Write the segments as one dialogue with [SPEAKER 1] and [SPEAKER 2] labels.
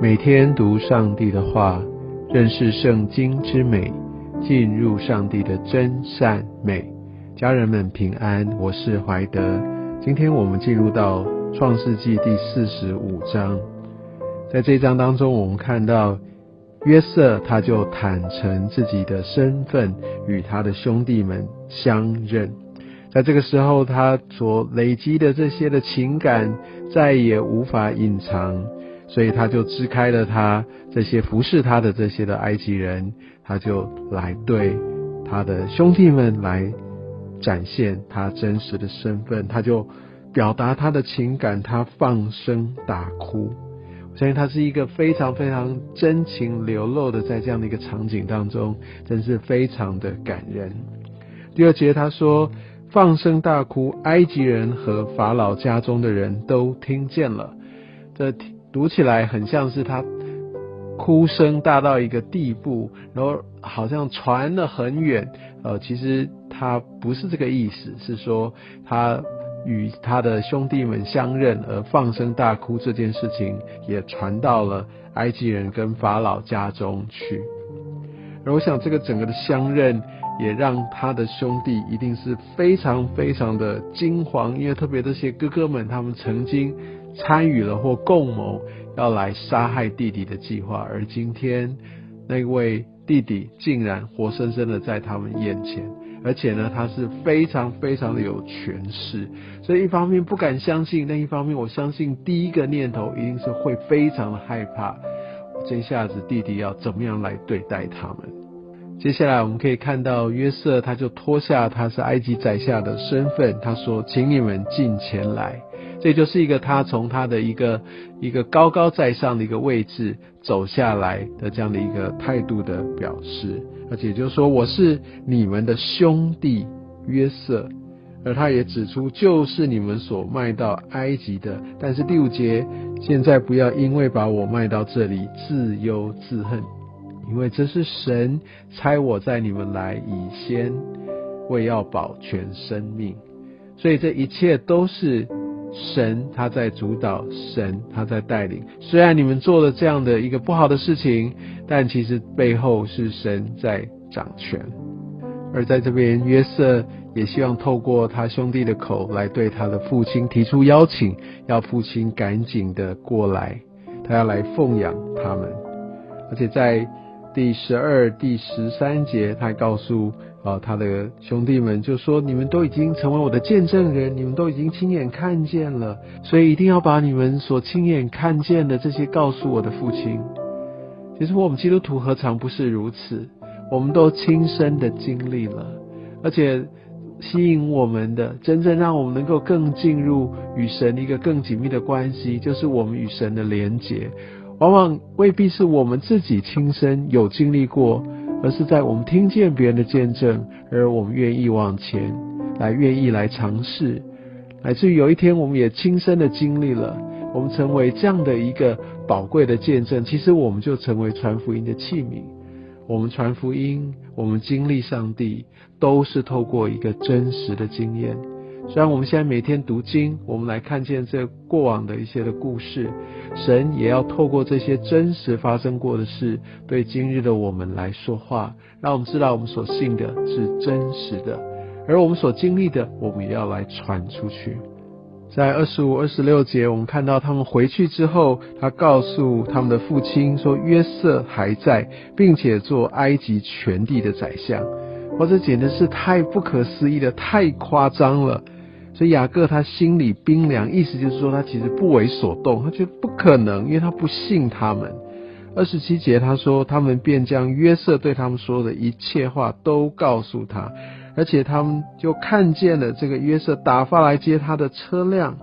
[SPEAKER 1] 每天读上帝的话，认识圣经之美，进入上帝的真善美。家人们平安，我是怀德。今天我们进入到创世纪第四十五章，在这一章当中，我们看到约瑟他就坦诚自己的身份，与他的兄弟们相认。在这个时候，他所累积的这些的情感再也无法隐藏。所以他就支开了他这些服侍他的这些的埃及人，他就来对他的兄弟们来展现他真实的身份，他就表达他的情感，他放声大哭。我相信他是一个非常非常真情流露的，在这样的一个场景当中，真是非常的感人。第二节他说放声大哭，埃及人和法老家中的人都听见了。这。读起来很像是他哭声大到一个地步，然后好像传了很远。呃，其实他不是这个意思，是说他与他的兄弟们相认而放声大哭这件事情，也传到了埃及人跟法老家中去。而我想，这个整个的相认，也让他的兄弟一定是非常非常的惊惶，因为特别这些哥哥们，他们曾经。参与了或共谋要来杀害弟弟的计划，而今天那位弟弟竟然活生生的在他们眼前，而且呢，他是非常非常的有权势，所以一方面不敢相信，另一方面我相信第一个念头一定是会非常的害怕，这下子弟弟要怎么样来对待他们？接下来我们可以看到约瑟他就脱下他是埃及宰相的身份，他说：“请你们进前来。”这就是一个他从他的一个一个高高在上的一个位置走下来的这样的一个态度的表示，而且就是说我是你们的兄弟约瑟，而他也指出就是你们所卖到埃及的。但是第五节，现在不要因为把我卖到这里自忧自恨，因为这是神差我在你们来以先为要保全生命，所以这一切都是。神他在主导，神他在带领。虽然你们做了这样的一个不好的事情，但其实背后是神在掌权。而在这边，约瑟也希望透过他兄弟的口来对他的父亲提出邀请，要父亲赶紧的过来，他要来奉养他们。而且在第十二、第十三节，他告诉。啊，他的兄弟们就说：“你们都已经成为我的见证人，你们都已经亲眼看见了，所以一定要把你们所亲眼看见的这些告诉我的父亲。”其实我们基督徒何尝不是如此？我们都亲身的经历了，而且吸引我们的，真正让我们能够更进入与神一个更紧密的关系，就是我们与神的连结。往往未必是我们自己亲身有经历过。而是在我们听见别人的见证，而我们愿意往前来，愿意来尝试，乃至于有一天我们也亲身的经历了，我们成为这样的一个宝贵的见证，其实我们就成为传福音的器皿。我们传福音，我们经历上帝，都是透过一个真实的经验。虽然我们现在每天读经，我们来看见这过往的一些的故事，神也要透过这些真实发生过的事，对今日的我们来说话，让我们知道我们所信的是真实的，而我们所经历的，我们也要来传出去。在二十五、二十六节，我们看到他们回去之后，他告诉他们的父亲说：“约瑟还在，并且做埃及全地的宰相。”哇，这简直是太不可思议了，太夸张了。所以雅各他心里冰凉，意思就是说他其实不为所动，他觉得不可能，因为他不信他们。二十七节他说，他们便将约瑟对他们说的一切话都告诉他，而且他们就看见了这个约瑟打发来接他的车辆，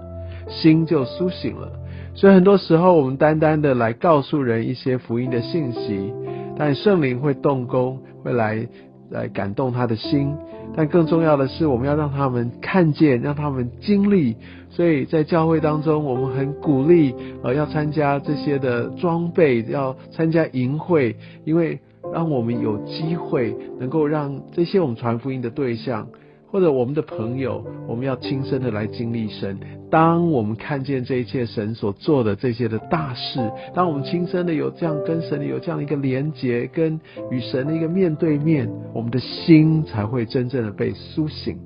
[SPEAKER 1] 心就苏醒了。所以很多时候我们单单的来告诉人一些福音的信息，但圣灵会动工，会来。来感动他的心，但更重要的是，我们要让他们看见，让他们经历。所以在教会当中，我们很鼓励，呃，要参加这些的装备，要参加营会，因为让我们有机会能够让这些我们传福音的对象。或者我们的朋友，我们要亲身的来经历神。当我们看见这一切神所做的这些的大事，当我们亲身的有这样跟神有这样一个连结，跟与神的一个面对面，我们的心才会真正的被苏醒。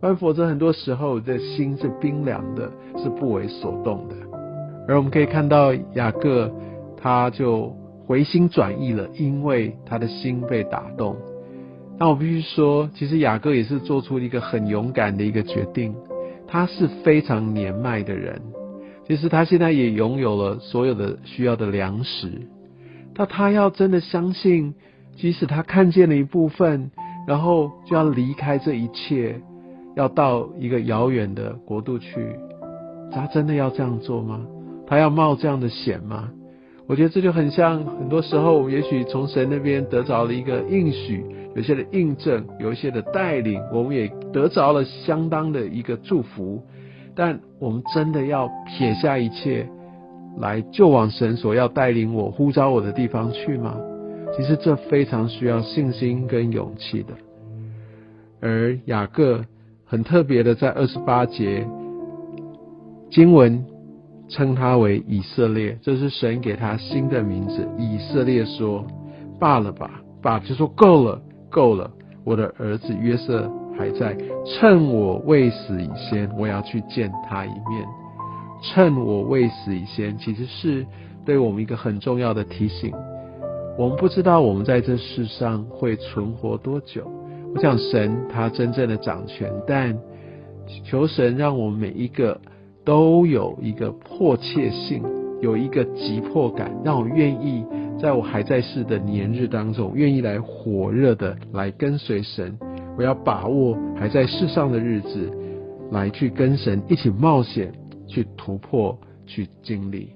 [SPEAKER 1] 不然否则很多时候的心是冰凉的，是不为所动的。而我们可以看到雅各，他就回心转意了，因为他的心被打动。那我必须说，其实雅各也是做出一个很勇敢的一个决定。他是非常年迈的人，其实他现在也拥有了所有的需要的粮食。但他要真的相信，即使他看见了一部分，然后就要离开这一切，要到一个遥远的国度去，他真的要这样做吗？他要冒这样的险吗？我觉得这就很像，很多时候，也许从神那边得着了一个应许，有些的印证，有一些的带领，我们也得着了相当的一个祝福。但我们真的要撇下一切，来就往神所要带领我、呼召我的地方去吗？其实这非常需要信心跟勇气的。而雅各很特别的，在二十八节经文。称他为以色列，这是神给他新的名字。以色列说：“罢了吧，罢就说够了，够了。我的儿子约瑟还在，趁我未死以前，我要去见他一面。趁我未死以前，其实是对我们一个很重要的提醒。我们不知道我们在这世上会存活多久。我想神他真正的掌权，但求神让我们每一个。”都有一个迫切性，有一个急迫感，让我愿意在我还在世的年日当中，愿意来火热的来跟随神。我要把握还在世上的日子，来去跟神一起冒险，去突破，去经历。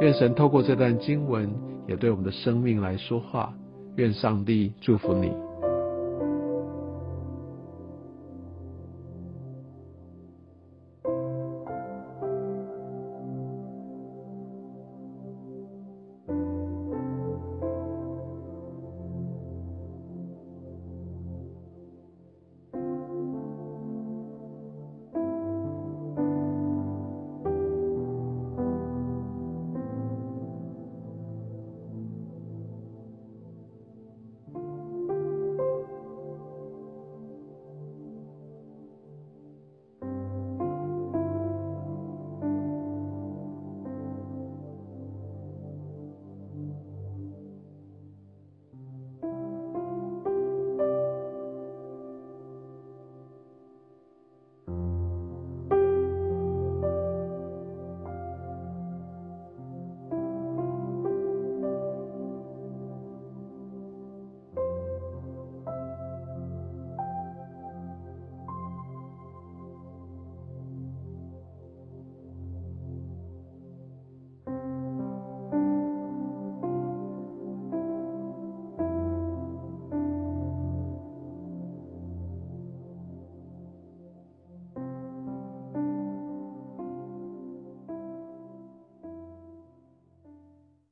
[SPEAKER 1] 愿神透过这段经文，也对我们的生命来说话。愿上帝祝福你。